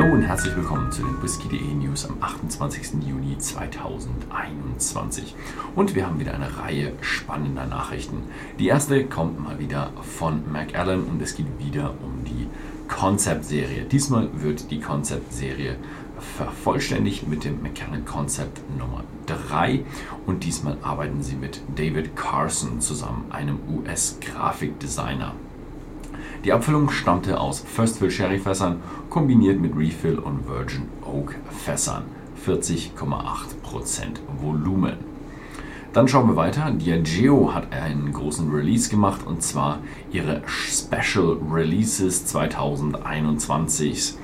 Hallo und herzlich willkommen zu den Whisky.de News am 28. Juni 2021. Und wir haben wieder eine Reihe spannender Nachrichten. Die erste kommt mal wieder von Macallan und es geht wieder um die Concept-Serie. Diesmal wird die Concept-Serie vervollständigt mit dem Macallan Concept Nummer 3 und diesmal arbeiten sie mit David Carson zusammen, einem US-Grafikdesigner. Die Abfüllung stammte aus First Fill Sherry Fässern kombiniert mit Refill und Virgin Oak Fässern. 40,8% Volumen. Dann schauen wir weiter. Diageo hat einen großen Release gemacht und zwar ihre Special Releases 2021.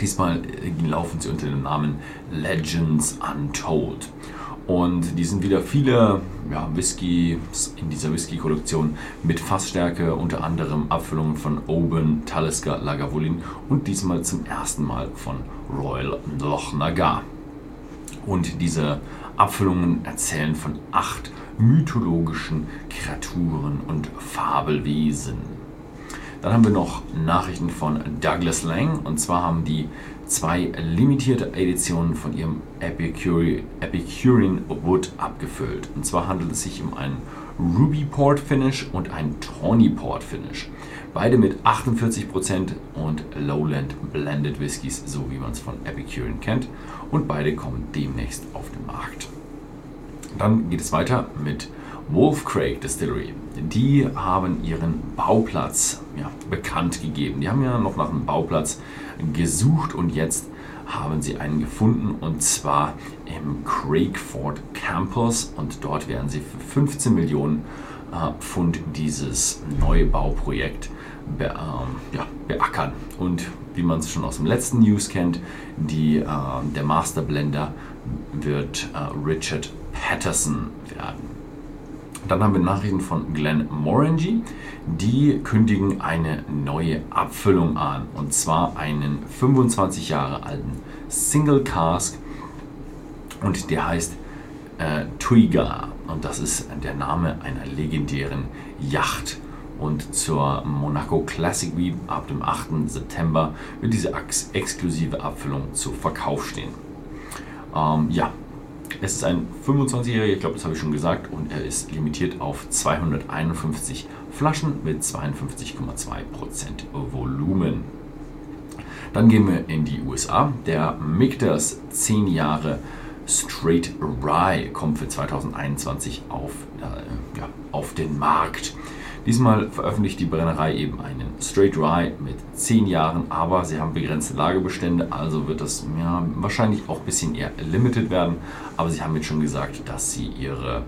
Diesmal laufen sie unter dem Namen Legends Untold. Und die sind wieder viele ja, Whiskys in dieser Whisky-Kollektion mit Fassstärke, unter anderem Abfüllungen von Oban, Talisker, Lagavulin und diesmal zum ersten Mal von Royal Loch Nagar. Und diese Abfüllungen erzählen von acht mythologischen Kreaturen und Fabelwesen. Dann haben wir noch Nachrichten von Douglas Lang und zwar haben die zwei limitierte Editionen von ihrem Epicurean Wood abgefüllt. Und zwar handelt es sich um einen Ruby Port Finish und einen Tawny Port Finish. Beide mit 48% und Lowland Blended Whiskys, so wie man es von Epicurean kennt. Und beide kommen demnächst auf den Markt. Dann geht es weiter mit Wolf Craig Distillery. Die haben ihren Bauplatz ja, bekannt gegeben. Die haben ja noch nach einem Bauplatz gesucht und jetzt haben sie einen gefunden und zwar im Craigford Campus und dort werden sie für 15 Millionen äh, Pfund dieses Neubauprojekt be, äh, ja, beackern. Und wie man es schon aus dem letzten News kennt, die, äh, der Masterblender wird äh, Richard Patterson werden. Dann haben wir Nachrichten von Glenn Morangy. Die kündigen eine neue Abfüllung an. Und zwar einen 25 Jahre alten Single Cask. Und der heißt äh, Twiga. Und das ist der Name einer legendären Yacht. Und zur Monaco Classic Week ab dem 8. September wird diese exklusive Abfüllung zu Verkauf stehen. Ähm, ja, es ist ein 25-Jähriger, ich glaube, das habe ich schon gesagt, und er ist limitiert auf 251 Flaschen mit 52,2% Volumen. Dann gehen wir in die USA. Der Mikters 10 Jahre Straight Rye kommt für 2021 auf, äh, ja, auf den Markt. Diesmal veröffentlicht die Brennerei eben einen Straight Rye mit 10 Jahren, aber sie haben begrenzte Lagerbestände, also wird das ja, wahrscheinlich auch ein bisschen eher limited werden. Aber sie haben jetzt schon gesagt, dass sie ihre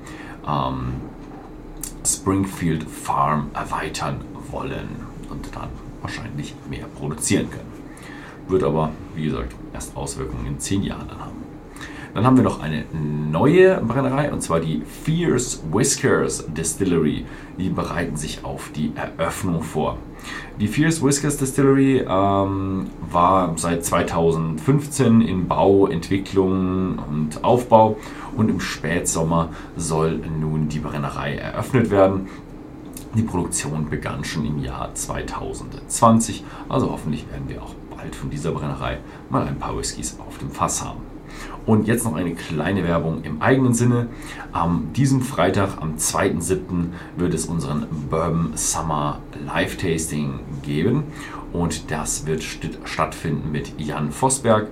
ähm, Springfield Farm erweitern wollen und dann wahrscheinlich mehr produzieren können. Wird aber, wie gesagt, erst Auswirkungen in 10 Jahren dann haben. Dann haben wir noch eine neue Brennerei und zwar die Fierce Whiskers Distillery. Die bereiten sich auf die Eröffnung vor. Die Fierce Whiskers Distillery ähm, war seit 2015 in Bau, Entwicklung und Aufbau und im Spätsommer soll nun die Brennerei eröffnet werden. Die Produktion begann schon im Jahr 2020, also hoffentlich werden wir auch bald von dieser Brennerei mal ein paar Whiskys auf dem Fass haben. Und jetzt noch eine kleine Werbung im eigenen Sinne. Am diesem Freitag, am 2.7., wird es unseren Bourbon Summer Live Tasting geben. Und das wird stattfinden mit Jan Vosberg.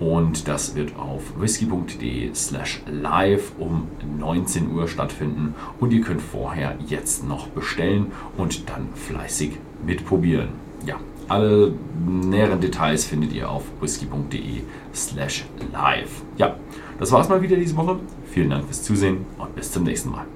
Und das wird auf whisky.de slash live um 19 Uhr stattfinden. Und ihr könnt vorher jetzt noch bestellen und dann fleißig mitprobieren. Ja, alle näheren Details findet ihr auf whisky.de slash live. Ja, das war's mal wieder diese Woche. Vielen Dank fürs Zusehen und bis zum nächsten Mal.